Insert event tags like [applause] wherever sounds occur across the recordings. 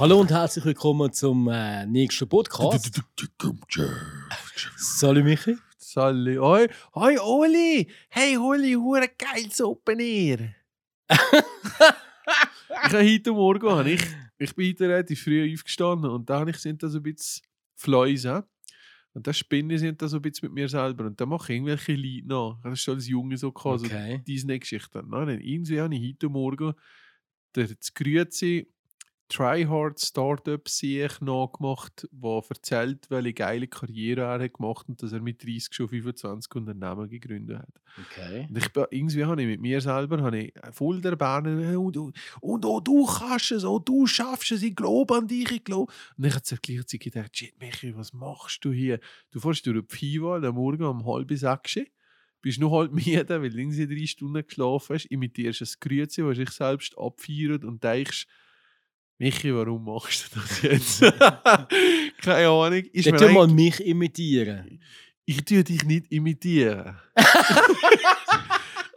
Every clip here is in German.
Hallo und herzlich willkommen zum äh, nächsten Podcast. Salut Michi. Sally. Hoi, hoi Oli! Hey Oli, hure geiles Open Air! [laughs] ich habe heute Morgen, habe ich, ich bin heute relativ früh aufgestanden und da habe ich sind da so ein bisschen Fläuse. Und da spinnen sind da so ein bisschen mit mir selber. Und da mache ich irgendwelche Lieder nach. Das ist schon als Junge so gehabt, Okay. so diese Geschichte. Nein, irgendwie habe ich heute Morgen der das Grüezi Tryhard Startup sich nachgemacht, der erzählt, welche geile Karriere er hat gemacht und dass er mit 30 schon 25 Unternehmen gegründet hat. Okay. Und ich, irgendwie habe ich mit mir selber habe ich voll der Bahn und, und, und oh, du kannst es, oh, du schaffst es, ich glaube an dich, ich glaube. Und ich habe zur gleichen Zeit gedacht, shit, Michi, was machst du hier? Du fährst durch die Pfiwa am Morgen um halb sechs, bist noch halb müde, weil du drei Stunden geschlafen hast, imitierst ein Grüezi, das sich selbst abfeiert und denkst, Michi, warum machst du das [laughs] jetzt? [laughs] Keine Ahnung. Ist tu mal mich imitieren. ich tue dich nicht imitieren. [laughs]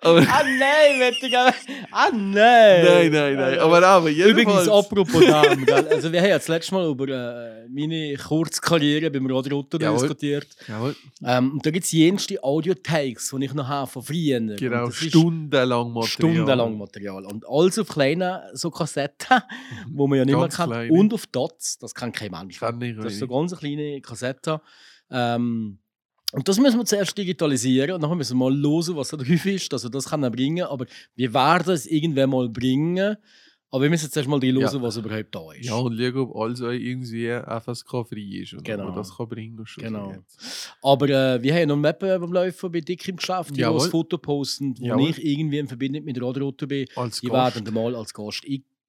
Aber, Ah nein, Wettiger. Ah nein. nein, nein, nein. Aber, aber Übrigens, jedenfalls... apropos Damen, gell? also wir haben ja das letzte Mal über äh, meine Kurzkarriere beim Jawohl. diskutiert. Jawohl, Ähm, und da gibt es jenste Audio-Takes, die ich noch habe von früher. genau, stundenlang Material. Stundenlang Material. Und alles auf kleinen so Kassetten, wo man ja nicht mehr Ganz kann. kleine. Und auf Dots, das kann kein Mensch. Kann ich Das ist so ganz eine kleine Kassette. Ähm, und das müssen wir zuerst digitalisieren und dann müssen wir mal hören, was da drauf ist. Also das kann er bringen, aber wir werden es irgendwann mal bringen. Aber wir müssen zuerst mal hören, Ja. was überhaupt da ist. Ja, und schau, ob alles irgendwie FSK-frei ist. Und Genau. ob das kann bringen schon. Genau. jetzt. Aber äh, wir haben noch einen Wettbewerb am Laufen bei Dick im Geschäft, die ein Foto posten, wo Jawohl. ich irgendwie in Verbindung mit Radio Rotter bin. Als Die Gast. werden mal als Gast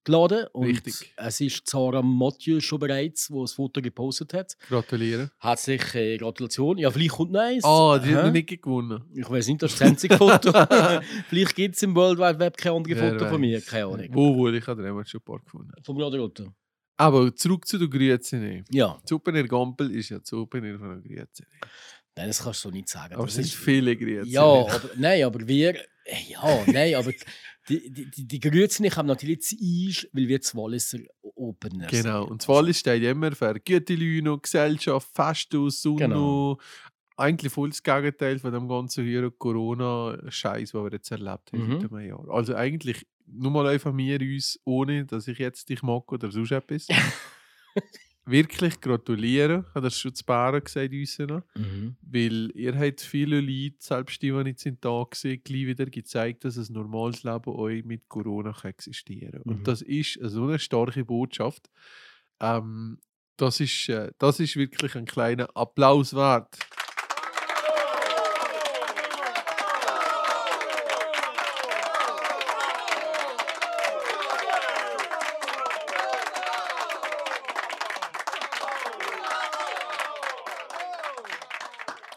eingeladen. Und Richtig. es ist Zara Mathieu schon bereits, die das Foto gepostet hat. Gratulieren. Herzliche Gratulation. Ja, vielleicht kommt noch eins. Ah, die hat noch nicht gewonnen. Ich weiß nicht, das ist das einzige Foto. [laughs] vielleicht gibt es im World Wide Web kein anderes Wer Foto von mir. weiß. Keine Ahnung. Wo wohl, ich habe damals schon ein paar gefunden. Vom Radio Rotter. Aber zurück zu der Grüezi. Ja, Zupener Gampel ist ja Zupener von der Grüezi. nein, das kannst du so nicht sagen. Aber Das es sind viele Grüezi. Ja, aber, nein, aber wir. äh, Ja, nein, aber [laughs] die, die, die, die Grüezi haben natürlich zu Eis, weil wir zu Walliser Opener sind. Genau. Und zwar steht immer für gute Leute, Gesellschaft, Festus, Sonne. Genau. Eigentlich voll das Gegenteil von dem ganzen hier Corona-Scheiß, den wir jetzt erlebt haben Mhm. seit einem Jahr. Also eigentlich nur mal einfach wir uns, ohne dass ich jetzt dich mag oder sonst etwas. [laughs] Wirklich gratulieren. Ich habe das schon zu Bären gesagt, uns noch. Mhm. Weil ihr habt viele Leute, selbst die, die nicht sind, da gesehen, gleich wieder gezeigt, dass ein normales Leben euch mit Corona kann existieren kann. Mhm. Und das ist so eine starke Botschaft. Ähm, das, ist, äh, das ist wirklich ein kleiner Applaus wert.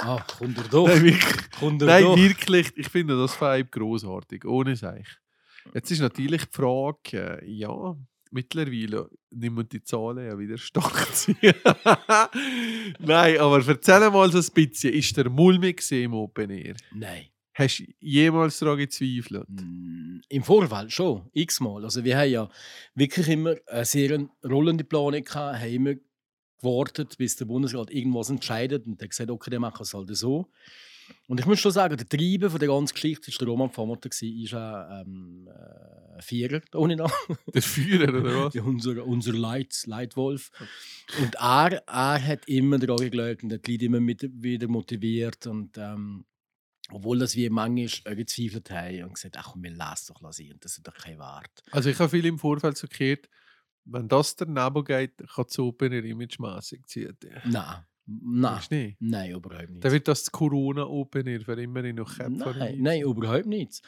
Ah, kommt er doch. Nein, wirklich. Kommt er Nein, doch. wirklich. Ich finde das Vibe großartig, ohne sich. Jetzt ist natürlich die Frage, äh, ja, mittlerweile nimmt die Zahlen ja wieder stark [laughs] zu. Nein, aber erzähl mal so ein bisschen, ist der mulmig im Open Air? Nein. Hast du jemals daran gezweifelt? Mm, Im Vorfeld schon, x-mal. Also wir haben ja wirklich immer eine sehr rollende Planung gehabt, haben immer gewartet, bis der Bundesrat irgendwas entscheidet und der gesagt, okay, der macht es halt so. Und ich muss schon sagen, der Treiber von der ganzen Geschichte ist der Roman Pfamotter ist ein ähm, äh, Vierer, ohne Namen. Der Führer [laughs] oder [laughs] was? Unser, unser Leit, Leitwolf. Und er, er hat immer daran geglaubt und hat die Leute immer mit, wieder motiviert. Und ähm, obwohl das wir manchmal gezweifelt haben und gesagt ach wir lassen doch lassen, das ist doch kein Wert. Also ich habe viel im Vorfeld so gehört, wenn das daneben geht, kann das Open Air imagemässig ziehen. Nein, nein, nicht? nein, überhaupt nicht. Dann wird das das Corona Open Air für immer noch Köpfe Nein, nein, überhaupt nicht.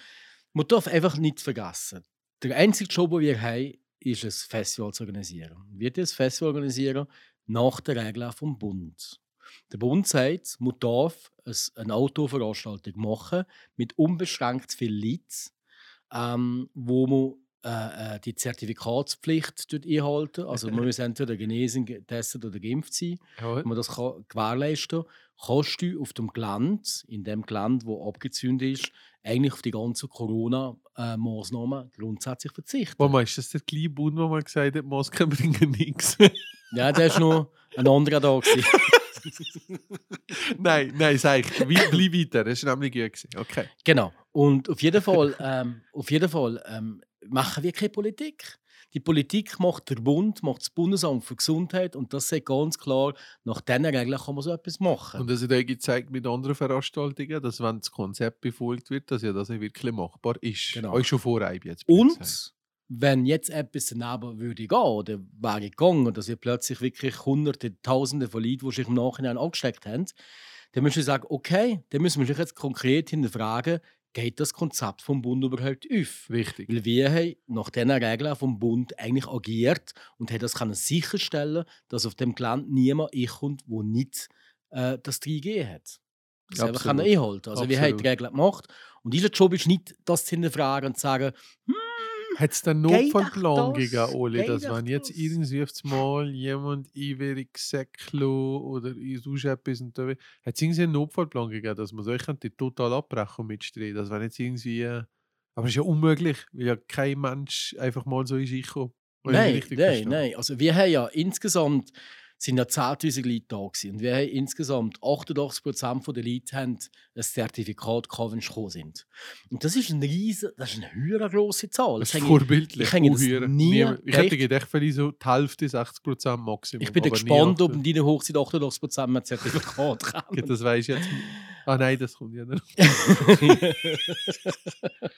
Man darf einfach nicht vergessen, der einzige Job, den wir haben, ist ein Festival zu organisieren. Wir das Festival organisieren nach der Regel vom Bund. Der Bund sagt, man darf eine Autoveranstaltung machen mit unbeschränkt viel Leuten, ähm, wo man äh, äh, die Zertifikatspflicht einhalten. Also man muss entweder genesen, getestet oder geimpft sein. Wenn man das kann gewährleisten kann, kannst du auf dem Gelände, in dem Gelände, wo abgezündet ist, eigentlich auf die ganzen Corona-Maßnahmen grundsätzlich verzichten. Warum ist das der kleine Bund, der mal gesagt hat, Masken [laughs] bringen nichts? Ja, der ist noch ein anderer da. [laughs] [laughs] Nein, nein, sag ich. Bleib weiter. Das war nämlich gut. Okay. Genau. Und auf jeden Fall, ähm, auf jeden Fall ähm, machen wir keine Politik. Die Politik macht der Bund, macht das Bundesamt für Gesundheit und das sagt ganz klar, nach diesen Regeln kann man so etwas machen. Und das hat auch gezeigt mit anderen Veranstaltungen, dass wenn das Konzept befolgt wird, dass ja das auch wirklich machbar ist. Genau. Euch schon vorreib jetzt. Und wenn jetzt etwas daneben würde gehen oder wäre gegangen und dass wir plötzlich wirklich Hunderte, Tausende von Leuten, die sich im Nachhinein angesteckt haben, dann müssen wir sagen, okay, dann müssen wir sich jetzt konkret hinterfragen, geht das Konzept vom Bund überhaupt auf? Richtig. Weil wir haben nach diesen Regeln vom Bund eigentlich agiert und haben das können sicherstellen, dass auf dem Gelände niemand einkommt, der nicht äh, das 3G hat. Das Absolut. können einhalten. Also wir haben Absolut. die Regeln gemacht und unser Job ist nicht, das zu hinterfragen und zu sagen, hm, Hat es dann Geht Notfallplan doch das? gegeben, Oli, dass wenn jetzt irgendwie Mal jemand einwillig Säcklo oder sonst etwas und da hat es irgendwie einen Notfallplan gegeben, dass man so ich könnte total abbrechen und mitstreiten. Das wäre jetzt irgendwie. Aber es ist ja unmöglich, weil ja kein Mensch einfach mal so ist reinkommen. Wenn ich Nein, nein, verstehe. nein. Also wir haben ja insgesamt sind ja 10'000 Leute da gewesen. und wir haben insgesamt 88% der Leute haben ein Zertifikat gehabt, wenn sie gekommen sind. Und das ist ein riesen, das ist eine höhere grosse Zahl. Das Das ist habe ich- vorbildlich. ich habe das nie Ich hätte gedacht, vielleicht so die Hälfte, 60 Prozent Maximum. ich bin gespannt, ob 80. in deiner Hochzeit 88% mehr Zertifikat [laughs] kommen. Das weiß ich jetzt. Ah nein, das kommt ja nicht. [laughs]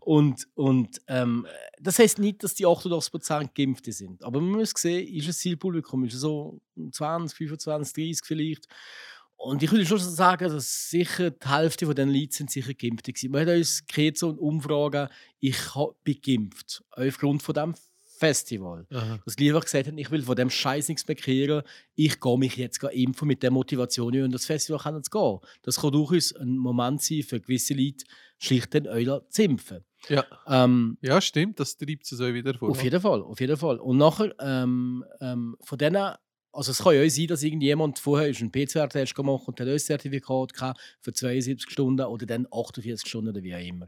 und und ähm, das heißt nicht, dass die 88% Geimpfte sind. Aber man muss sehen, ist das Zielpublikum ist so 20, 25, 30 vielleicht. Und ich würde schon sagen, dass sicher die Hälfte von den Leuten sind sicher Geimpfte gewesen. Man hat uns gekriegt so eine Umfrage, ich bin geimpft. Aufgrund von dem Festival. Aha. Dass die einfach gesagt haben, ich will von dem Scheiß nichts mehr. Ich gehe mich jetzt impfen mit der Motivation, in das Festival zu gehen. Das kann durchaus ein Moment sein für gewisse Leute, schlicht den Euler zu impfen. Ja. Ähm, ja, stimmt, das treibt es so wieder vor. auf jeden Fall, auf jeden Fall. Und nachher, ähm, ähm, von denen, also es kann ja auch sein, dass irgendjemand vorher ist einen PCR-Test gemacht und hat ein Zertifikat gehabt für 72 Stunden oder dann 48 Stunden oder wie auch immer.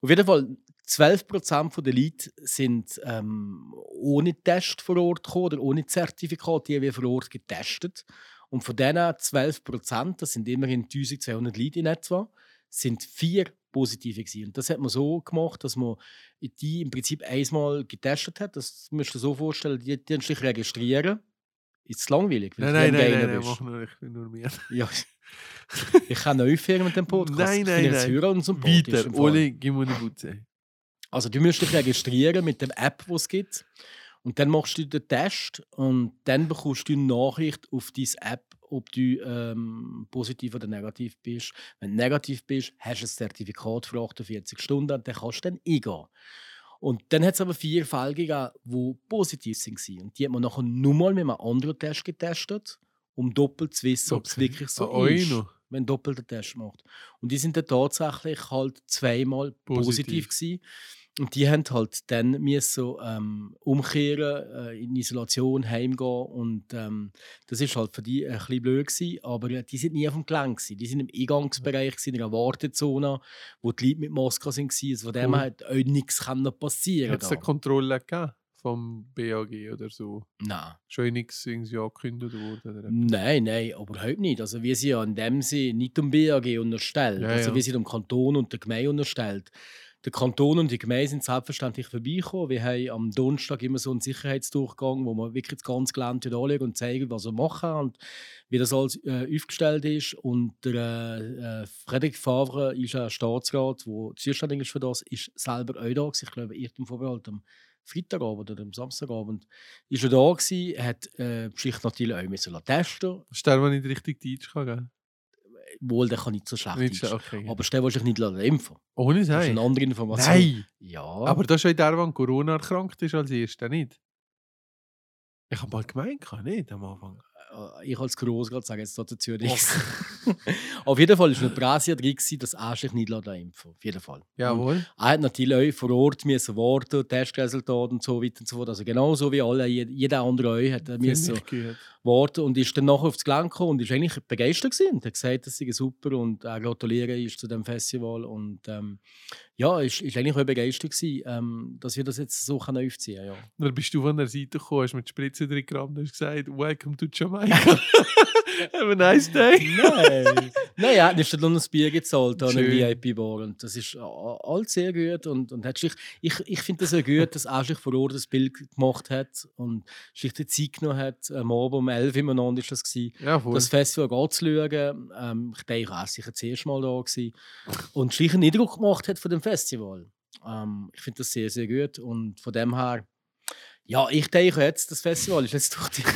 Auf jeden Fall, 12% der Leute sind ähm, ohne Test vor Ort gekommen oder ohne Zertifikat, die haben wir vor Ort getestet. Und von diesen 12%, das sind immerhin 1200 Leute in etwa, sind vier positive gewesen. Und das hat man so gemacht, dass man die im Prinzip einmal getestet hat. Das müsst ihr so vorstellen, die, die sich registrieren. Ist es langweilig? weil Nein, nein, nein, nein, nein, bist? mach nur, mir. Ja. [laughs] [laughs] Ich kann neu führen mit dem Podcast. Nein, Ich nein, jetzt nein. hören und sympathisch Weiter. Oli, gib mir. Also du musst dich registrieren mit der App, die es gibt. Und dann machst du den Test und dann bekommst du eine Nachricht auf diese App, ob du ähm, positiv oder negativ bist. Wenn du negativ bist, hast du ein Zertifikat für 48 Stunden und dann kannst du dann eingehen. Und dann hat es aber vier Fälle gegeben, die positiv waren. Und die hat man nachher nochmal mit einem anderen Test getestet, um doppelt zu wissen, ob es Okay. wirklich so Ah, euch ist, noch. Wenn man doppelt den Test macht. Und die sind dann tatsächlich halt zweimal positiv, Positiv. gewesen. Und die haben halt dann müssen, ähm, umkehren, äh, in Isolation heimgehen. Und ähm, das ist halt für die ein bisschen blöd gewesen, aber äh, die sind nie auf dem gewesen. Die sind im Eingangsbereich, gewesen, in einer Wartezone, wo die Leute mit Masken waren. Also von dem Cool. hat auch nichts können passieren Hat es eine Kontrolle gegeben vom BAG oder so? Nein. Schon nichts irgendwie angekündigt worden? Oder? Nein, nein, überhaupt nicht. Also wir sind ja in dem Sinne nicht dem BAG unterstellt. Ja, also ja. wir sind dem Kanton und der Gemeinde unterstellt. Der Kanton und die Gemeinde sind selbstverständlich vorbeigekommen. Wir haben am Donnerstag immer so einen Sicherheitsdurchgang, wo wir wirklich das ganze Gelände anschauen und zeigen, was wir machen und wie das alles äh, aufgestellt ist. Und der äh, äh, Frederik Favre ist ein Staatsrat, der zuständig ist für das, ist selber auch da. Ich glaube, Irrtum Vorbehalt am Freitagabend oder am Samstagabend ist er da gewesen, hat äh, die Schicht natürlich auch müssen testen der, der nicht richtig Deutsch kann, gell? Wohl, der kann nicht so schlecht Nicht Deutsch. okay. Aber der will sich nicht lassen impfen Ohne Das ist sein. eine andere Information. Nein! Ja. Aber das ist auch der, der Corona erkrankt ist als erster, nicht? Ich habe mal gemeint, kann nicht am Anfang. Äh, ich als Großgrad sage jetzt dazu nichts. [laughs] Auf jeden Fall war eine Brasia drin, dass er sich nicht impfen lässt. Auf jeden Fall. Jawohl. Er hat natürlich vor Ort müssen warten, Testresultate und so weiter und so fort. Also genauso wie alle, jed- jeder andere auch hat er müssen Finde warten und ist dann nachher aufs Gelände gekommen und ist eigentlich begeistert gewesen. und hat gesagt, das sei super und er gratuliere ist zu dem Festival und ähm, ja, ist, ist eigentlich auch begeistert gewesen, ähm, dass wir das jetzt so können aufziehen können. Ja. Dann bist du von der Seite gekommen, hast mit Spritze drin gerammt und hast gesagt, Welcome to Jamaica. [laughs] Have a nice day. Nein, nein, er hat nicht noch ein Bier gezahlt an Schön. VIP-Bar und das ist alles sehr gut und, und hat sich, ich, ich finde das sehr gut, dass er sich vor Ort das Bild gemacht hat und sich die Zeit genommen hat, am Abend um 11 Uhr miteinander ist das gewesen, Ja, voll. das Festival anzuschauen. Ähm, ich denke, er war sicher das erste Mal da gewesen. und sich einen Eindruck gemacht hat von dem Festival. Ähm, ich finde das sehr, sehr gut und von dem her, ja, ich denke jetzt, das Festival ist jetzt durch die... [laughs]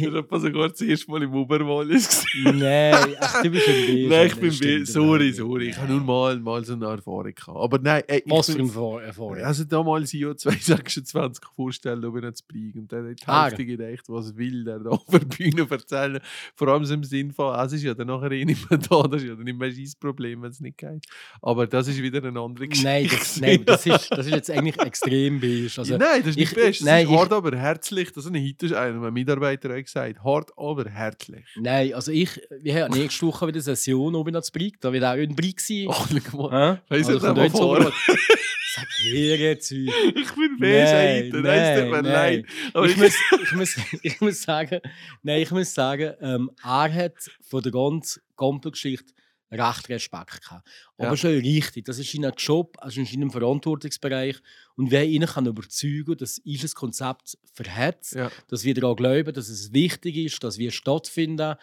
Ich habe sogar das erste Mal im Oberwallis gesehen. nein, ach, du bist ein Beige. Nein, ich bin be- sorry, sorry. Ich habe nur mal, mal so eine Erfahrung gehabt. Aber nein, ey, ich Was für eine Erfahr- Erfahrung? Also damals IO 2026 vorstellen, ob er nicht Bringen. Und dann hat die Ah. Hälfte gedacht, was will der da [laughs] auf der Bühne erzählen. Vor allem so im Sinn von, es ist ja dann nachher eh nicht mehr da, das ist ja dann nicht mehr sein Problem, wenn es nicht geht. Aber das ist wieder eine andere Geschichte. Nein, das, nein das, [laughs] ist, das ist jetzt eigentlich extrem beige. Also, nein, das ist nicht ich- best. Nein, ist ich- hart, aber herzlich. Das ist ein Hit, einer meiner Mitarbeiter hat gesagt. Hart, aber herzlich. Nein, also ich, wir haben nächste Woche wieder Session oben ans Brig, da wird auch ein Brig sein. Ach, schau mal. Hä? Weiss Also ich auch Oberwald. Sag her jetzt. Ich bin Alter. Nein, es tut mir nein. leid. Aber Ich muss, ich, muss, [laughs] ich muss sagen, nein, ich muss sagen, ähm, er hat von der ganzen Gampelgeschichte recht Respekt gehabt. Aber Ja. schon richtig, das ist sein Job, also in seinem Verantwortungsbereich. Und wer ihn kann überzeugen, dass unser Konzept verhält, Ja. dass wir daran glauben, dass es wichtig ist, dass wir stattfinden.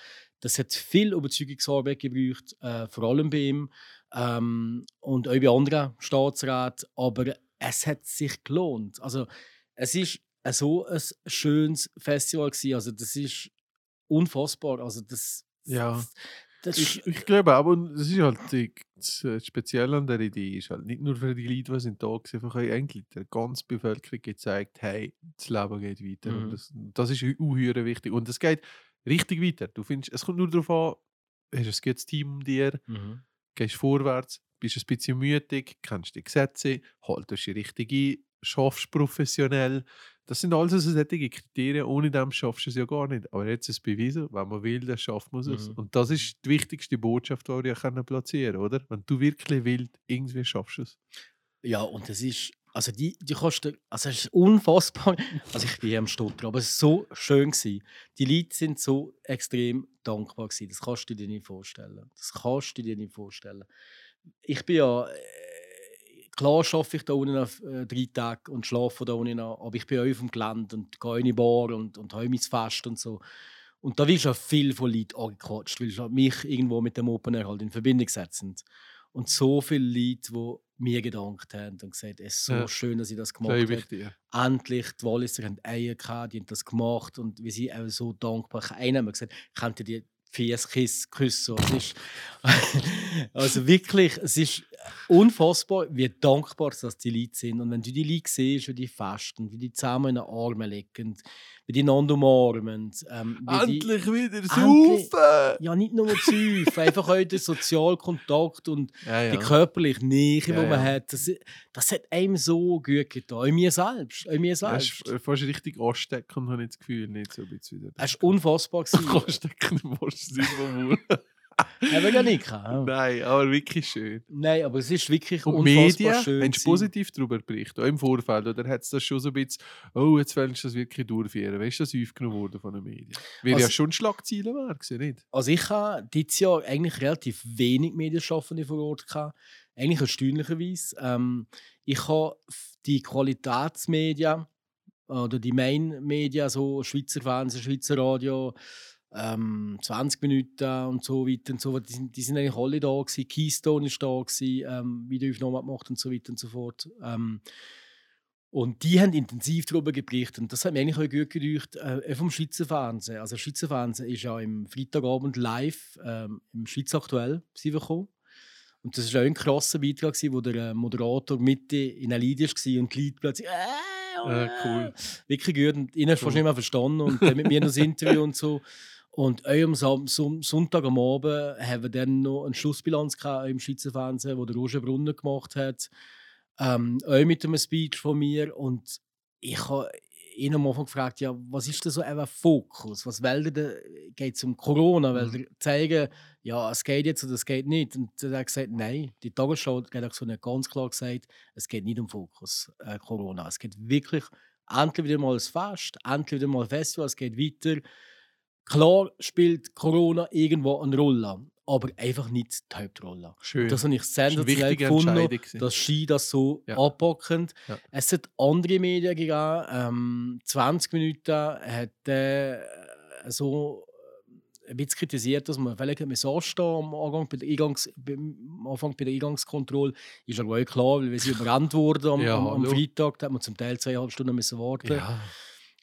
Das hat viel Überzeugungsarbeit gebraucht, äh, vor allem bei ihm ähm, und auch bei anderen Staatsräten. Aber es hat sich gelohnt. Also, es ist so ein schönes Festival gewesen. Also, das ist unfassbar. Also, das, Ja. Ich, ich glaube auch, und das ist halt die, das äh, Spezielle an der Idee, ist halt nicht nur für die Leute, die sind da waren, einfach eigentlich der ganzen Bevölkerung gezeigt, hey, das Leben geht weiter. Mhm. Und das, das ist unheuer wichtig. Und es geht richtig weiter. Du findest, es kommt nur darauf an, hast du ein gutes Team um dir, mhm. gehst vorwärts, bist ein bisschen mütig, kennst die Gesetze, haltest dich richtig ein, schaffst professionell. Das sind alles so solche Kriterien, ohne dem schaffst du es ja gar nicht. Aber jetzt ist es bewiesen, wenn man will, dann schafft man es. Mhm. Und das ist die wichtigste Botschaft, die wir können platzieren oder? Wenn du wirklich willst, irgendwie schaffst du es. Ja, und das ist, also die, die Kosten, also es ist unfassbar. [laughs] Also ich bin am Stottern, aber es war so schön. Gewesen. Die Leute sind so extrem dankbar gewesen. Das kannst du dir nicht vorstellen. Das kannst du dir nicht vorstellen. Ich bin ja, klar arbeite ich da unten auf, äh, drei Tage und schlafe da unten noch, aber ich bin auch auf dem Gelände und gehe in die Bar und, und habe mein Fest und so. Und da wirst du auch viel von Leuten angequatscht, weil sie mich irgendwo mit dem Open Air halt in Verbindung setzen. Und so viele Leute, die mir gedankt haben und gesagt, es ist so Ja. schön, dass ich das gemacht Glaube habe. ich dir. Endlich, die Walliser haben Eier gehabt, die haben das gemacht und wir sind auch so dankbar. Einer hat gesagt, könnt ihr die Fies küssen? Ist, [laughs] also wirklich, es ist unfassbar, wie dankbar dass die Leute sind. Und wenn du die Leute siehst, wie die festen, wie die zusammen in den Armen liegen, wie die einander umarmen. Ähm, wie die, Endlich wieder Endlich. saufen! ja, nicht nur zu einfach auch der Sozialkontakt und [laughs] Ja, ja. die körperliche Nähe, die Ja, man hat, das, das hat einem so gut getan. Auch mir selbst. Auch mir Das selbst. ist fast richtig ansteckend, habe ich das Gefühl. Nicht so ein bisschen. Es war unfassbar. [laughs] Ansteckend im wahrsten Wir ja nicht. Nein, aber wirklich schön. Nein, aber es ist wirklich Und unfassbar Medien, schön. wenn du positiv darüber berichtet, auch im Vorfeld, oder hat es das schon so ein bisschen, oh, jetzt willst du das wirklich durchführen. Weißt du, das aufgenommen worden von den Medien? Wäre ja Also- schon Schlagzeilen gewesen, nicht? Also ich habe dieses Jahr eigentlich relativ wenig Medienschaffende vor Ort gehabt. Eigentlich erstaunlicherweise. Ähm, ich habe die Qualitätsmedien oder die Main-Medien, so Schweizer Fernsehen, Schweizer Radio, ähm, 20 Minuten und so weiter und so fort, die sind, die sind eigentlich alle da gewesen. Keystone ist da gewesen, ähm, Videoaufnahmen gemacht und so weiter und so fort. Ähm, und die haben intensiv darüber berichtet. Und das hat mir eigentlich auch gut gedacht, äh, vom Schweizer Fernsehen. Also, Schweizer Fernsehen ist ja im Freitagabend live ähm, im Schweiz aktuell gekommen. Und das war auch ein krasser Beitrag, wo der äh, Moderator Mitte in einer Lied war und die Leute plötzlich äh, Ah, cool. Wirklich gut. Und ihn hast du Cool. fast nicht mehr verstanden. Und dann mit mir noch das Interview und so. Und auch am Sonntag am Abend haben wir dann noch eine Schlussbilanz gehabt im Schweizer Fernsehen, wo der Roger Brunner gemacht hat. Ähm, auch mit einem Speech von mir. Und ich habe ihn am Anfang gefragt, ja, was ist denn so ein Fokus? Was will der denn? Geht es um Corona? Weil der zeigen, ja, es geht jetzt oder es geht nicht. Und er hat gesagt, nein, die Tagesschau hat auch so nicht ganz klar gesagt, es geht nicht um Fokus äh, Corona. Es geht wirklich endlich wieder mal ein Fest, endlich wieder mal ein Festival, es geht weiter. Klar spielt Corona irgendwo eine Rolle, aber einfach nicht die Hauptrolle. Schön. Das habe ich Das sensationell gefunden, dass Ski das so Ja. abpackend. Ja. Es hat andere Medien gegeben. Ähm, 20 Minuten hat äh, so ein bisschen kritisiert, dass man vielleicht mit anstehen am Anfang bei der, Eingangs, beim Anfang bei der Eingangskontrolle. Ist aber auch klar, weil wir sind [laughs] überrannt wurden am, Ja, am, am. Freitag. Da hat man zum Teil zweieinhalb Stunden müssen warten ja.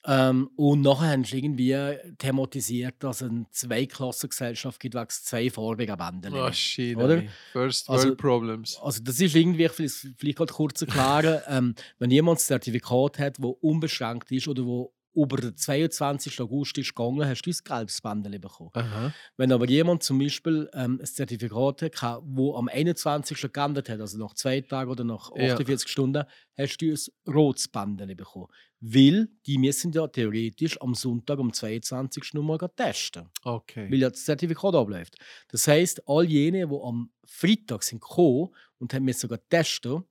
Ähm, und nachher haben sie irgendwie thematisiert, dass es eine Zweiklassengesellschaft gibt, wegen zwei farbigen Bänder. Oh, shit. Oder? ey. First Also- World Problems. Also das ist irgendwie, vielleicht, vielleicht gerade kurz erklären, [laughs] ähm, wenn jemand ein Zertifikat hat, das unbeschränkt ist oder wo über den 22. August ist gegangen, hast du ein gelbes Bändchen bekommen. Aha. Wenn aber jemand zum Beispiel ähm, ein Zertifikat hat, das am 21. geändert hat, also nach zwei Tagen oder nach Ja. 48 Stunden, hast du ein rotes Bändchen bekommen. Weil die müssen ja theoretisch am Sonntag am 22. nochmal testen, Okay. weil ja das Zertifikat abläuft. Das heisst, all jene, die am Freitag sind gekommen und haben müssen sogar testen,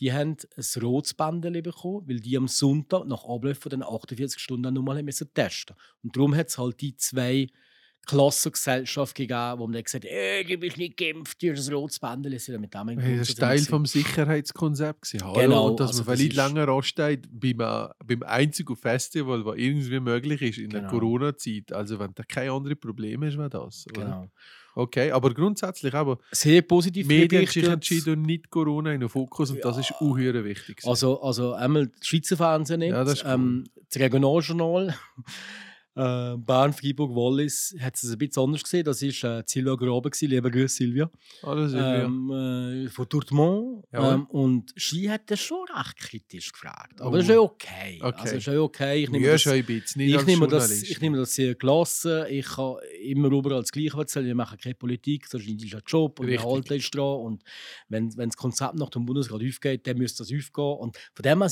die haben ein rotes Bändchen bekommen, weil die am Sonntag nach Ablauf von den 48 Stunden nochmal haben müssen testen. Und darum hat es halt die zwei Klassengesellschaft gegeben, wo man dann gesagt hat, äh, du bist nicht geimpft, du hast ein rotes Bändchen. Das ist Teil vom Sicherheitskonzept. gewesen. Hallo, Genau, und dass also man das vielleicht ist- länger ansteht beim, äh, beim einzigen Festival, was irgendwie möglich ist in der Genau. Corona-Zeit. Also wenn du keine anderen Probleme hast, wäre das. Oder? Genau. Okay, aber grundsätzlich aber Sehr positiv die Medien sich entschieden, nicht Corona in den Fokus und das ist uhyre wichtig. Also, also einmal das Schweizer Fernsehen nicht. Ja, das ist cool. ähm, das Regionaljournal äh, Bern, Freiburg, Wallis hat es ein bisschen anders gesehen. Das war äh, Silvia Graben, gewesen. lieber Grüß Silvia. Alles irgendwie. ähm, äh, von Dortmund. Jawohl. Ähm, und Ski hat das schon recht kritisch gefragt. Aber Oh. das ist ja okay. Okay. Also, das ist ja okay. Ich nehme ja, das, ein bisschen, ich nehme, das, ich nehme das sehr gelassen. Ich kann immer überall das Gleiche erzählen. Wir machen keine Politik, das ist ein Job und wir halten uns dran. Und wenn, wenn das Konzept nach dem Bundesrat aufgeht, dann müsste das aufgehen. Und von dem her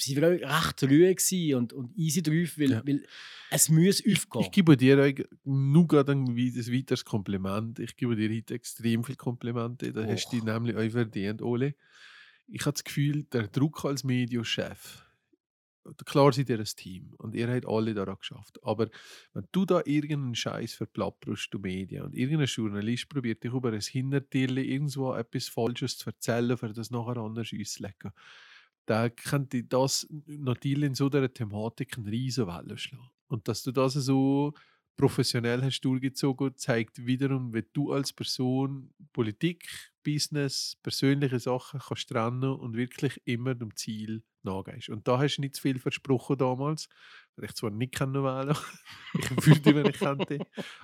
sind sie waren recht ruhig und, und easy drauf, weil, Ja. weil es muss aufgehen. Ich gebe dir nur gerade ein wei- ein weiteres Kompliment. Ich gebe dir heute extrem viel Komplimente. Da hast du dich nämlich euch verdient, Ole. Ich habe das Gefühl, der Druck als Medienchef, klar seid ihr ein Team und ihr habt alle daran geschafft. Aber wenn du da irgendeinen Scheiß verplapperst, du Medien, und irgendein Journalist probiert dich über ein Hintertierli irgendwo etwas Falsches zu erzählen, für das nachher anders auszulegen, dann könnte das natürlich in so einer Thematik eine riesen Welle schlagen. Und dass du das so professionell hast durchgezogen, zeigt wiederum, wie du als Person Politik, Business, persönliche Sachen kannst trennen und wirklich immer dem Ziel nachgehst. Und da hast du nicht zu viel versprochen damals, weil ich zwar nicht kennen wählen, [laughs] ich würde, wenn ich könnte.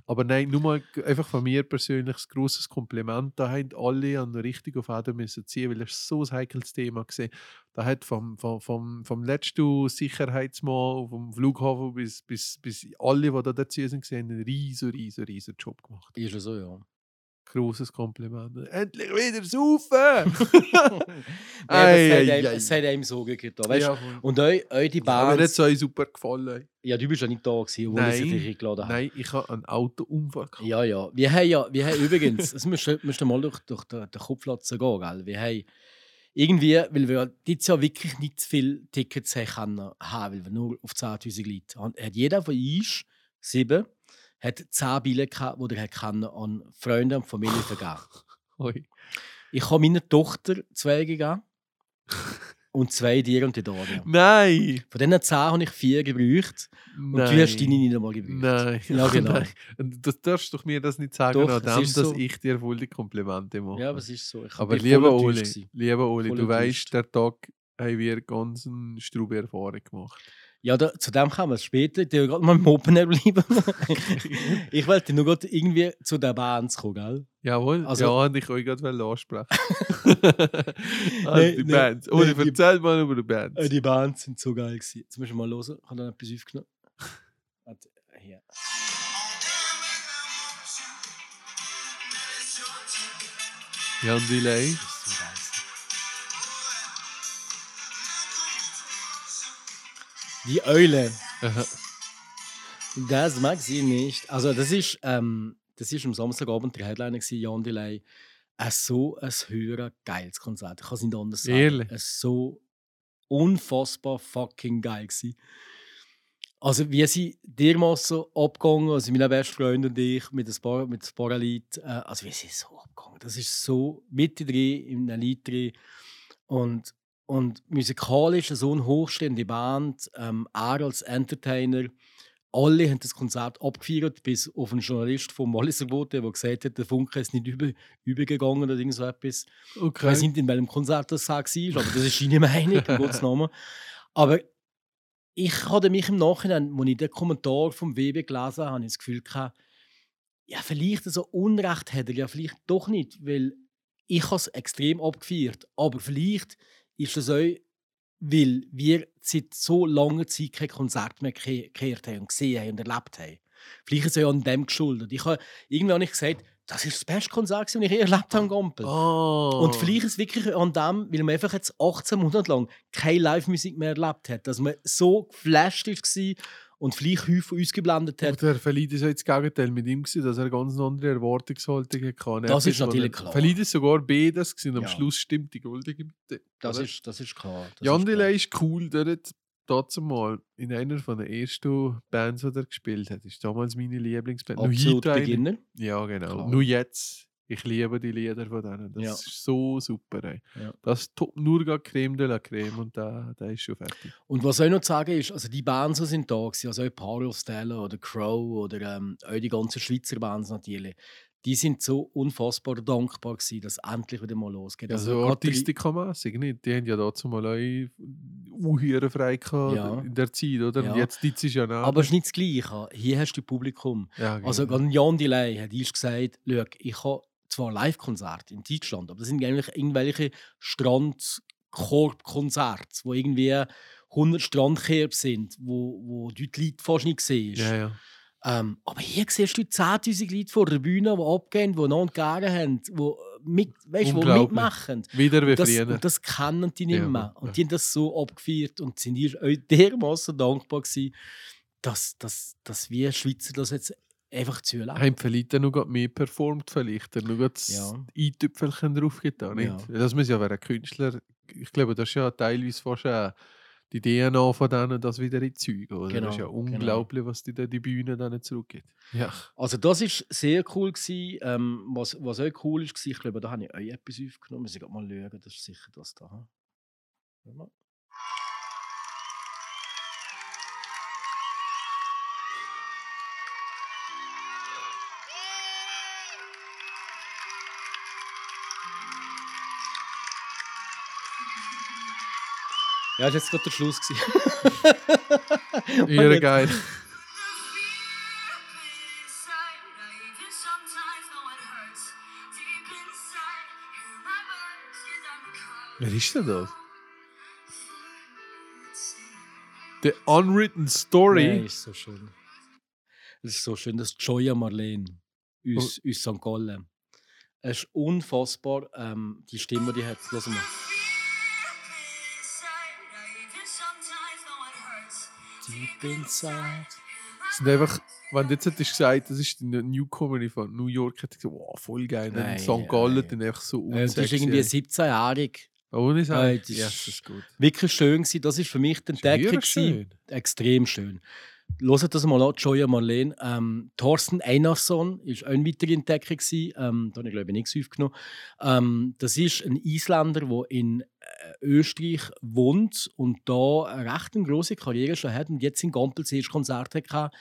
Aber nein, nur mal einfach von mir persönlich ein grosses Kompliment. Da haben alle an der richtigen Fäden müssen ziehen, weil es so ein heikles Thema gesehen. Da hat vom, vom, vom, vom letzten Sicherheitsmann vom Flughafen bis, bis, bis alle, die da dazu sind, einen riesen, riesen, riesen Job gemacht. Ist ja so, ja. Grosses Kompliment. Endlich wieder saufen! [laughs] [laughs] Ei, das, hat einem, so getan. Weißt? ja. Und euch, euch die Aber mir hat Bands... es euch super gefallen. Ja, du bist ja nicht da gewesen, obwohl ich dich eingeladen habe. Nein, ich habe einen Autounfall gehabt. Ja, ja. Wir haben ja, wir haben [laughs] übrigens, das müsst müsst ihr mal durch, durch den, den Kopfplatz gehen, gell? Wir haben irgendwie, weil wir dieses Jahr wirklich nicht viele Tickets haben, können, haben, weil wir nur auf 10'000 Leute haben, hat jeder von uns, sieben, hat 10 Billette gehabt, die er können an Freunde und Familie vergeben Oi. [laughs] Ich habe meiner Tochter zwei gegeben und zwei dir und die Daria. Nein! Von diesen 10 habe ich vier gebraucht und Nein. du hast deine nicht einmal gebraucht. Nein. Ja, [laughs] genau. Nein. Das darfst du mir das nicht sagen, Doch, dem, dass so. ich dir voll die Komplimente mache. Ja, aber es ist so. Ich aber lieber Oli, lieber Oli, du weißt, der Tag haben wir ganz eine strube Erfahrung gemacht. Ja, da, zu dem kommen wir später. Ich will gerade mal im Open Air bleiben. [laughs] ich wollte nur gerade irgendwie zu der Band kommen, gell? Jawohl, Also- ja, und ich wollte gerade ansprechen. [laughs] also Nee, die nee, Band. Oder nee, die- erzähl mal über die Band. Äh, die Bands sind so geil gewesen. Jetzt müssen wir mal hören. Ich habe da etwas aufgenommen. Warte, hier. Jan Delay. Das ist Die Eule. Das mag sie nicht. Also das ist, ähm, das ist am Samstagabend der Headliner gewesen, Jan Delay. Ein so ein höher geiles Konzert. Ich kann es nicht anders sagen. Ehrlich? Es so unfassbar fucking geil gewesen. Also wie sie dermaßen abgegangen, also meine beste Freundin und ich mit ein paar, mit ein paar Lied, äh, also wie sie so abgegangen. Das ist so mittendrin in einem Lied drin und und musikalisch so eine hochstehende Band, ähm, er als Entertainer, alle haben das Konzert abgefeiert, bis auf einen Journalist vom Walliser Bote, der gesagt hat, der Funke ist nicht über, übergegangen oder irgend so etwas. Ich Okay. weiß nicht, in welchem Konzert das war, aber das ist seine [laughs] Meinung, in Gottes Namen. Aber ich hatte mich im Nachhinein, als ich den Kommentar vom WB gelesen habe, habe ich das Gefühl gehabt, ja, vielleicht so Unrecht hat er ja vielleicht doch nicht, weil ich habe es extrem abgefeiert. Aber vielleicht ist es auch, weil wir seit so langer Zeit kein Konzert mehr ge- gehört haben und gesehen haben und erlebt haben. Vielleicht ist es ja an dem geschuldet. Ich habe, irgendwann habe ich gesagt, das ist das beste Konzert, das ich je erlebt habe Gampel. Oh. Und vielleicht ist es wirklich an dem, weil man einfach jetzt 18 Monate lang keine Live-Musik mehr erlebt hat, dass man so geflasht war und vielleicht häufig ausgeblendet Aber hat. der Verlied ist ja jetzt das Gegenteil mit ihm, gewesen, dass er ganz andere Erwartungshaltung hatte. Das ist natürlich klar. Verlied ist sogar beides gewesen, und am Ja. Schluss stimmt die goldige Mitte. Das ist, das ist klar. Das Jan ist klar. Ist cool, der hat dazu mal in einer von den ersten Bands, die er gespielt hat. ist damals meine Lieblingsband. Absolut eine. Beginner. Ja, genau. Klar. Nur jetzt. Ich liebe die Lieder von denen. Das Ja. ist so super. Ey. Ja. Das ist top, nur gar Creme de la Creme und da, da ist schon fertig. Und was ich noch zu sagen ist, also die Bands, die sind da gewesen, also auch Paro Stella oder Crow oder ähm, auch die ganzen Schweizer Bands natürlich, die sind so unfassbar dankbar gewesen, dass es endlich wieder mal losgeht. Ja, so gerade die- artistikamässig, nicht? Die haben ja dazu mal auch frei gehabt Ja. in der Zeit, oder? Ja. Und jetzt die ist ja nach. Aber es ist nicht das Gleiche. Hier hast du Publikum. ja, Also genau. gerade Jan Delay hat gesagt, «Schau, ich habe zwar Live-Konzerte in Deutschland, aber das sind eigentlich irgendwelche Strandkorb-Konzerte, wo irgendwie 100 Strandkerb sind, wo, wo du die Leute fast nicht siehst. ja, ja. Ähm, aber hier siehst du 10'000 Leute vor der Bühne, die abgehen, die einander gerne haben, die, mit, weißt, Unglaublich. mitmachen. Wieder wie Das, früher. und das kennen die nicht mehr. ja. Und die haben das so abgefeiert und sind ihr euch dermaßen dankbar gewesen, dass, dass, dass wir Schweizer das jetzt einfach zulassen. haben vielleicht dann noch mehr performt, vielleicht. Dann noch das Ja. i-Tüpfelchen drauf getan, nicht? Ja. Das muss ja ein Künstler, ich glaube, das ist ja teilweise fast auch die DNA von denen, das wieder in Zeug, oder? Genau, das ist ja genau. unglaublich, was die die Bühne dann zurückgibt. Ja. Also das ist sehr cool gewesen. Ähm, was, was auch cool ist, war, ich glaube, da habe ich euch etwas aufgenommen. Muss ich grad mal schauen, das ist sicher das da. Warte mal. Ja, das war jetzt gerade der Schluss. [laughs] Ihre geil. Wer ist denn das? The Unwritten Story. Nein, ist so schön. Es ist so schön, das ist Joya Marlene aus, Oh. aus St. Gallen. Es ist unfassbar, ähm, die Stimme, die hat. Lass mal. Deep inside. Es sind einfach, wenn du jetzt hättest gesagt, das ist eine Newcomer von New York, hätte ich gesagt, wow, voll geil. Dann in Nein, St. Gallen nein. dann einfach so Äh, das ist unsexy. irgendwie 17-jährig. Ohne Äh, sagen. das Ja, ist- das ist gut. Wirklich schön gewesen. Das ist für mich die ja Entdeckung. Extrem schön. Hört das mal an, Joya Marlene. Ähm, Thorsten Einarsson war auch eine weitere Entdeckung. gewesen. Ähm, da habe ich glaube ich nichts aufgenommen. Ähm, das ist ein Isländer, der in äh, Österreich wohnt und da eine recht große Karriere schon hat und jetzt in Gampel das erste Konzert hatte.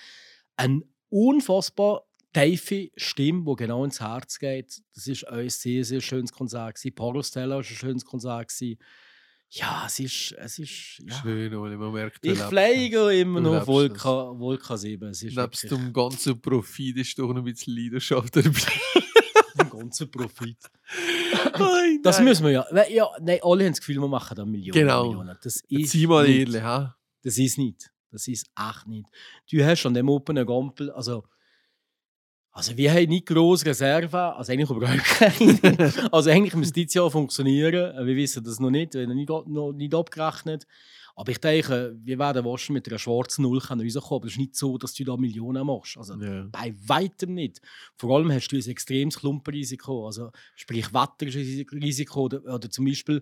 Eine unfassbar tiefe Stimme, die genau ins Herz geht. Das auch ein sehr, sehr schönes Konzert. gewesen. Parostella war ein schönes Konzert. Ja, es ist, es ist ja. Schön, Oli, man merkt, Ich fliege immer noch Wolka, Wolka 7. Es ist Nebst dem ganzen Profit ist doch noch ein bisschen Leidenschaft dabei. [laughs] ein ganzer Profit. [laughs] Nein, Das nein. müssen wir ja. Ja nein, alle haben das Gefühl, wir machen da Millionen. Genau. Millionen. Das ist sei mal nicht. ehrlich, ha? Das ist nicht. Das ist echt nicht. Du hast an dem Open Gampel, also, also wir haben nicht grosse Reserven, also eigentlich überhaupt keine. also eigentlich müsste dieses Jahr funktionieren. Wir wissen das noch nicht, wir haben nicht, noch nicht abgerechnet. Aber ich denke, wir werden wahrscheinlich mit einer schwarzen Null rauskommen. Aber es ist nicht so, dass du da Millionen machst. Also Ja. bei weitem nicht. Vor allem hast du ein extremes Klumpenrisiko. Also, sprich, Wetterrisiko oder, oder zum Beispiel,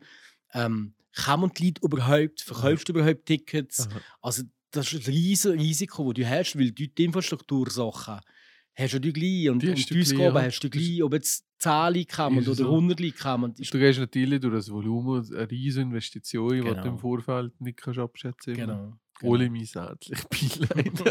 ähm, kann man die Leute überhaupt, verkaufst du überhaupt Tickets? Aha. Also, das ist ein riesiges Risiko, das du hast, weil die Infrastruktursachen hast du gleich und, Die und hast die Ausgaben ja. hast du gleich, ob jetzt 10 kommen Ist oder so. 100 kommen. Ist, Du gehst natürlich durch das Volumen eine riesige Investition, die du Genau. im Vorfeld nicht kannst abschätzen kannst. genau. Ohne mein Beileid.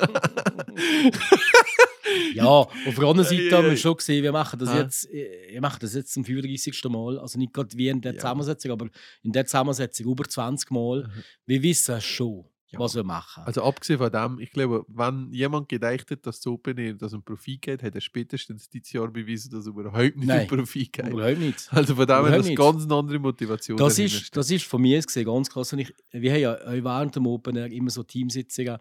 Ja, auf der anderen Ei, Seite haben wir schon gesehen, wir machen das, Ah. jetzt, äh, wir machen das jetzt zum 35. Mal. Also nicht gerade wie in der Ja. Zusammensetzung, aber in der Zusammensetzung über 20 Mal. Mhm. Wir wissen schon, Ja. was wir machen. Also abgesehen von dem, ich glaube, wenn jemand gedacht hat, dass das Open Air dass ein Profit geht, hat er spätestens dieses Jahr bewiesen, dass es überhaupt nicht Nein. um Profit geht. Überhaupt nicht. Also von dem her, das nicht. ganz eine andere Motivation. Das ist, steht. das ist von mir gesehen ganz krass. Und ich, wir haben ja während dem Open Air immer so Teamsitzungen.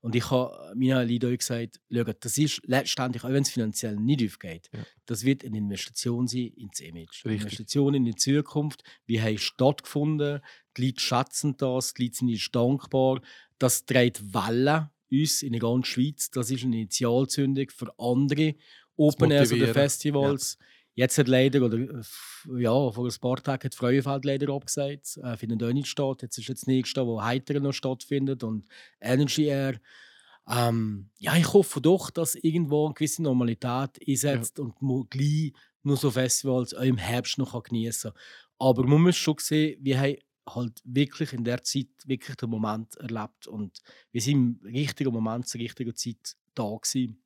Und ich habe meinen Leuten gesagt, schaut, das ist letztendlich, auch wenn es finanziell nicht aufgeht, Ja. das wird eine Investition sein ins Image. Eine Richtig. Investition in die Zukunft. Wie haben stattgefunden? Die Leute schätzen das, die Leute sind uns dankbar. Das trägt Wellen uns in der ganzen Schweiz. Das ist eine Initialzündung für andere Open Airs oder. Festivals. Jetzt hat leider, oder äh, ja, vor ein paar Tagen hat Freuefeld leider abgesagt, äh, findet auch nicht statt. Jetzt ist jetzt das nächste, wo Heiter noch stattfindet und Energy Air. Ähm, ja, ich hoffe doch, dass irgendwo eine gewisse Normalität einsetzt und man gleich nur so Festivals auch im Herbst noch genießen kann. Aber man muss schon sehen, wir haben halt wirklich in der Zeit wirklich den Moment erlebt und wir sind im richtigen Moment zur richtigen Zeit da gewesen.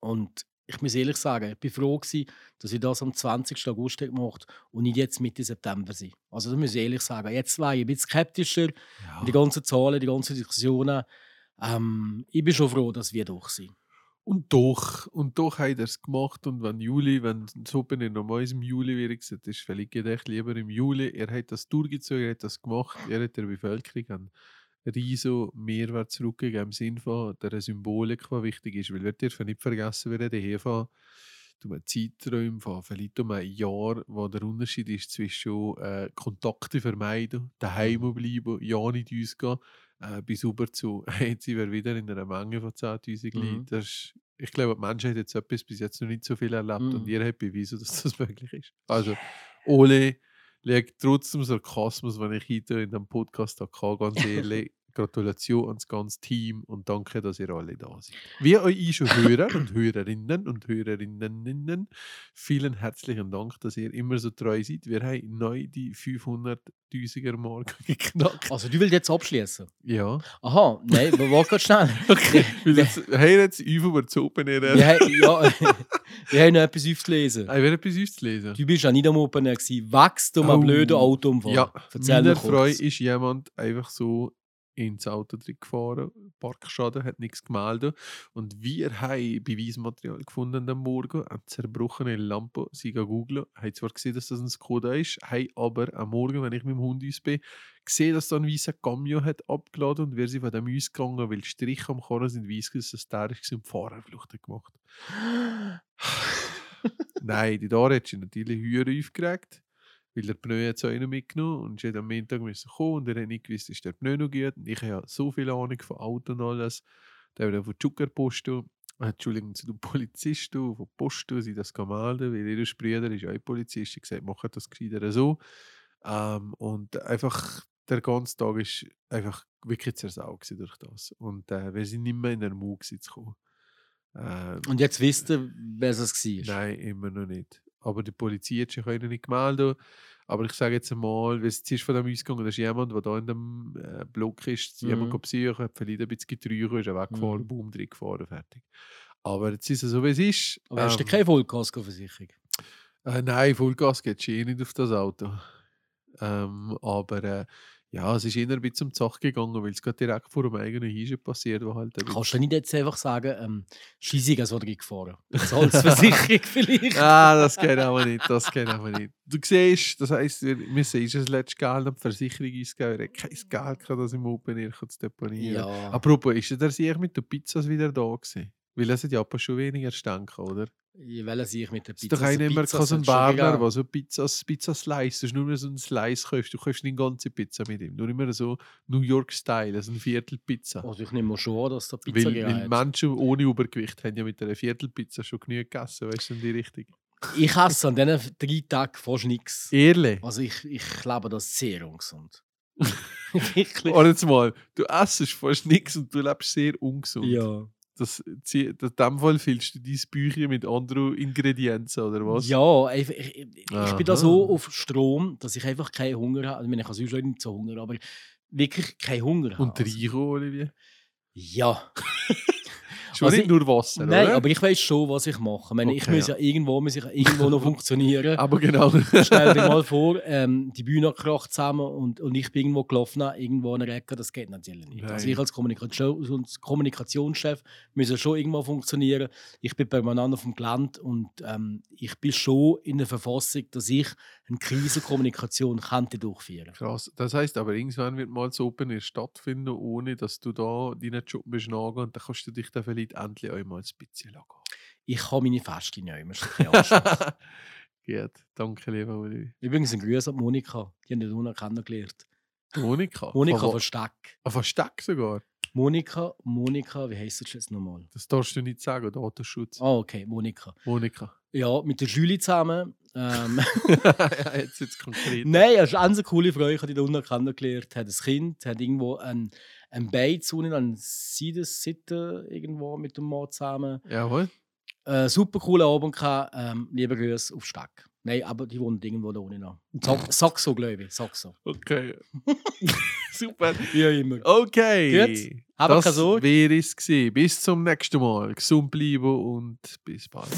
Und ich muss ehrlich sagen, ich bin froh gewesen, dass ich das am 20. August gemacht habe und nicht jetzt Mitte September sein. Also das muss ich ehrlich sagen. Jetzt war ich ein bisschen skeptischer, Ja. die ganzen Zahlen, die ganzen Diskussionen. Ähm, ich bin schon froh, dass wir durch sind. Und doch, und doch hat er es gemacht. Und wenn Juli, wenn das Open Air normalerweise im Juli wäre, gesagt, ist völlig gedacht, lieber im Juli. Er hat das durchgezogen, er hat das gemacht, er hat der Bevölkerung einen riesen Mehrwert zurückgegeben im Sinne von der Symbolik, die wichtig ist. Weil wir dürfen nicht vergessen, wir reden hier von um Zeitraum von vielleicht um ein Jahr, wo der Unterschied ist zwischen äh, Kontakte vermeiden, daheim bleiben, ja nicht ausgehen, äh, bis über zu, [laughs] jetzt sind wir wieder in einer Menge von 10'000 Mhm. Leuten. Ist, ich glaube, die Menschheit hat jetzt etwas bis jetzt noch nicht so viel erlebt und Mhm. ihr habt bewiesen, dass das [laughs] möglich ist. Also, Ole, liegt trotzdem Sarkasmus, wenn ich heute in dem Podcast habe, ganz ehrlich. Gratulation ans ganze Team und danke, dass ihr alle da seid. Wir euch schon Hörer [coughs] und Hörerinnen und Hörerinnen, vielen herzlichen Dank, dass ihr immer so treu seid. Wir haben neu die 500.000er Marke [laughs] geknackt. Also du willst jetzt abschließen? Ja. Aha, nein, wir wollen gerade schnell. [laughs] Okay. Jetzt, hey, jetzt über das Open Air. Wir haben, ja, [laughs] wir haben noch etwas aufzulesen. Ich werde etwas uns zu lesen. Du bist ja nicht am Open Air gewesen. Wächst um einen Oh. blöden Autounfall? Ja, Erzähl meiner. Freude ist jemand einfach so ins Auto drin gefahren, Parkschaden, hat nichts gemeldet. Und wir haben Beweismaterial gefunden am Morgen, eine zerbrochene Lampe, sie gehen googeln, haben zwar gesehen, dass das ein Skoda ist, haben aber am Morgen, wenn ich mit dem Hund uns bin, gesehen, dass da ein weißer Cameo hat abgeladen und wir sind von dem ausgegangen, weil die Striche am Karren sind weiss, gewesen, dass der ist und die Fahrerflucht hat gemacht. [gasps] Nein, die Dare hat sich natürlich höher aufgeregt, weil der Pneu hat so mitgenommen und sie hat am Montag müssen kommen und er hat nicht gewusst, ist der Pneu noch gut. Und ich habe ja so viel Ahnung von Auto und alles. Der hat von Zuckerpost, äh, Entschuldigung, zu den Polizisten, von Post, sie das kann melden, weil ihr Bruder ist auch Polizist, ich gesagt, macht das gescheiter so. Ähm, und einfach der ganze Tag ist einfach wirklich zersaut durch das. Und äh, wir sind nicht mehr in der Mut zu kommen. Ähm, Und jetzt wisst ihr, wer es war? Nein, immer noch nicht. Aber die Polizei hat sich nicht gemeldet. Aber ich sage jetzt einmal, weil es ist von dem ausgegangen, da ist jemand, der da in dem äh, Block ist, Mhm. jemand besuchen, hat vielleicht ein bisschen getrügen, ist er weggefahren, Mhm. boom, drin gefahren, fertig. Aber jetzt ist es so, wie es ist. Aber hast du Ähm, keine Vollkaskoversicherung? äh, nein, Vollgas geht schon eh nicht auf das Auto. Ähm, aber äh, ja, es ist eher ein bisschen zum Zach gegangen, weil es gerade direkt vor dem eigenen Haus passiert, wo halt Kannst du nicht jetzt einfach sagen, ähm, Scheissig als wurde gefahren? Zahlungsversicherung [laughs] vielleicht? Ah, das geht aber nicht, das geht aber nicht. Du siehst, das heisst, wir müssen ist das letzte Geld an die Versicherung ausgeben, wir haben kein Geld gehabt, das im Open Air zu deponieren. Ja. Apropos, ist der sich mit den Pizzas wieder da gewesen? Weil es hat ja aber schon weniger Stank, oder? Ich will sich mit der Es ist Pizza. doch einer immer Pizza so ein gehen. der so Pizzas, Pizza Slice, du hast nur mehr so einen Slice kaufst, du kaufst nicht eine ganze Pizza mit ihm, nur immer so New York Style, also ein Viertel Pizza. Also ich nehme schon an, dass der Pizza weil, weil. Menschen ohne Übergewicht haben ja mit einer Viertelpizza schon genug gegessen, weißt du, in die Richtung. Ich esse an diesen drei Tagen fast nichts. Ehrlich? Also ich, ich glaube, das ist sehr ungesund. [laughs] [laughs] Wirklich. Oder jetzt mal, du essst fast nichts und du lebst sehr ungesund. Ja. Das, in dem Fall füllst du dein Büchlein mit anderen Ingredienzen, oder was? Ja, ich, ich, ich bin da so auf Strom, dass ich einfach keinen Hunger habe. Ich meine, ich habe sonst nicht so Hunger, aber wirklich keinen Hunger habe. Und Rico, Olivier? Ja. [laughs] Schon Also nicht ich- nur Wasser, Nein, oder? aber ich weiß schon, was ich mache. Ich, meine, ich Okay, muss ja, irgendwo, muss ich ja irgendwo noch [laughs] funktionieren. Aber genau. [laughs] Stell dir mal vor, ähm, die Bühne kracht zusammen und, und ich bin irgendwo gelaufen, irgendwo an der Ecke, das geht natürlich nicht. Also ich als Kommunikations Kommunikationschef muss ja schon irgendwo funktionieren. Ich bin permanent auf dem Gelände und ähm, ich bin schon in der Verfassung, dass ich eine Krisenkommunikation könnte durchführen Krass. Das heisst aber, irgendwann wird mal das Open Air stattfinden, ohne dass du da deinen Job nachgehen und dann kannst du dich dann vielleicht endlich einmal ein bisschen lassen. Ich habe meine Feste nicht mehr. [laughs] Gut, danke lieber Olivier. Übrigens ein Grüß an Monika, die haben wir noch kennengelernt. Monika? Monika Von, von wo- Steck. ah, von sogar? Monika, Monika, wie heißt das jetzt nochmal? Das darfst du nicht sagen, Datenschutz. Ah, okay, Monika. Monika. Ja, mit der Julie zusammen. Ähm, [laughs] ja, jetzt jetzt konkret. Nein, er ist eine coole Frau, ich habe die da unten kennengelernt. Hat ein Kind, hat irgendwo ein, ein Beiz unten an Seite irgendwo mit dem Mann zusammen. Jawohl. Äh, super cooler Abend gehabt. Ähm, liebe Grüße auf Steck. Nein, aber die wohnen irgendwo da unten noch. [laughs] Saxo, glaube ich. Saxo. Okay. [laughs] Super. Wie auch immer. Okay. Gut. Habt keine das wäre es gewesen. Bis zum nächsten Mal. Gesund bleiben und bis bald.